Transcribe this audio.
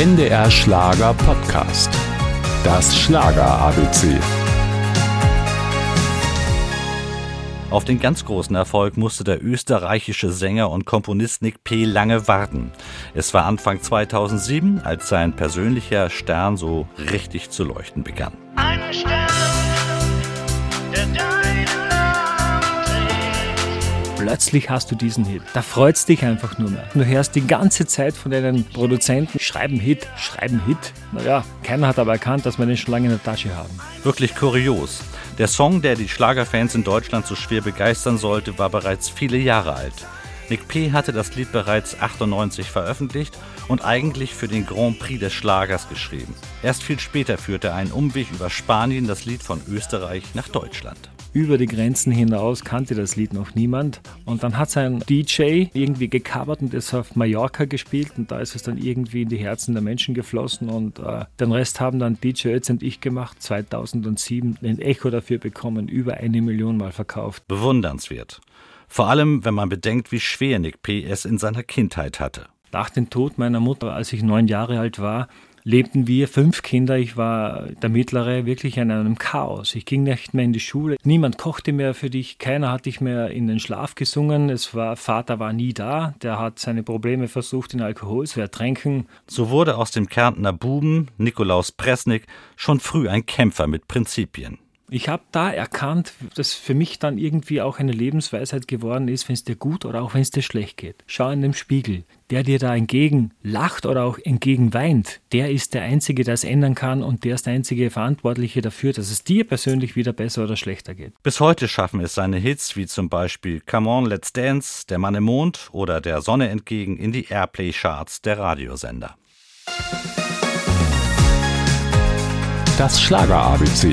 NDR Schlager Podcast. Das Schlager ABC. Auf den ganz großen Erfolg musste der österreichische Sänger und Komponist Nick P. lange warten. Es war Anfang 2007, als sein persönlicher Stern so richtig zu leuchten begann. Ein Stern, der trägt. Plötzlich hast du diesen Hit. Da freut's dich einfach nur mehr. Du hörst die ganze Zeit von deinen Produzenten, schreiben Hit, schreiben Hit. Naja, keiner hat aber erkannt, dass wir den schon lange in der Tasche haben. Wirklich kurios. Der Song, der die Schlagerfans in Deutschland so schwer begeistern sollte, war bereits viele Jahre alt. Nick P. hatte das Lied bereits 98 veröffentlicht und eigentlich für den Grand Prix des Schlagers geschrieben. Erst viel später führte ein Umweg über Spanien das Lied von Österreich nach Deutschland. Über die Grenzen hinaus kannte das Lied noch niemand. Und dann hat sein DJ irgendwie gecovert und ist auf Mallorca gespielt. Und da ist es dann irgendwie in die Herzen der Menschen geflossen. Und äh, den Rest haben dann DJ Ötz und ich gemacht. 2007 ein Echo dafür bekommen, über eine Million Mal verkauft. Bewundernswert. Vor allem, wenn man bedenkt, wie schwer Nick P. es in seiner Kindheit hatte. Nach dem Tod meiner Mutter, als ich neun Jahre alt war, lebten wir fünf Kinder. Ich war der Mittlere wirklich in einem Chaos. Ich ging nicht mehr in die Schule. Niemand kochte mehr für dich. Keiner hat dich mehr in den Schlaf gesungen. Es war, Vater war nie da. Der hat seine Probleme versucht in Alkohol zu ertränken. So wurde aus dem Kärntner Buben Nikolaus Presnik schon früh ein Kämpfer mit Prinzipien. Ich habe da erkannt, dass für mich dann irgendwie auch eine Lebensweisheit geworden ist, wenn es dir gut oder auch wenn es dir schlecht geht. Schau in den Spiegel. Der dir da entgegen lacht oder auch entgegen weint, der ist der Einzige, der es ändern kann und der ist der einzige Verantwortliche dafür, dass es dir persönlich wieder besser oder schlechter geht. Bis heute schaffen es seine Hits wie zum Beispiel Come On, Let's Dance, Der Mann im Mond oder Der Sonne entgegen in die Airplay-Charts der Radiosender. Das Schlager ABC.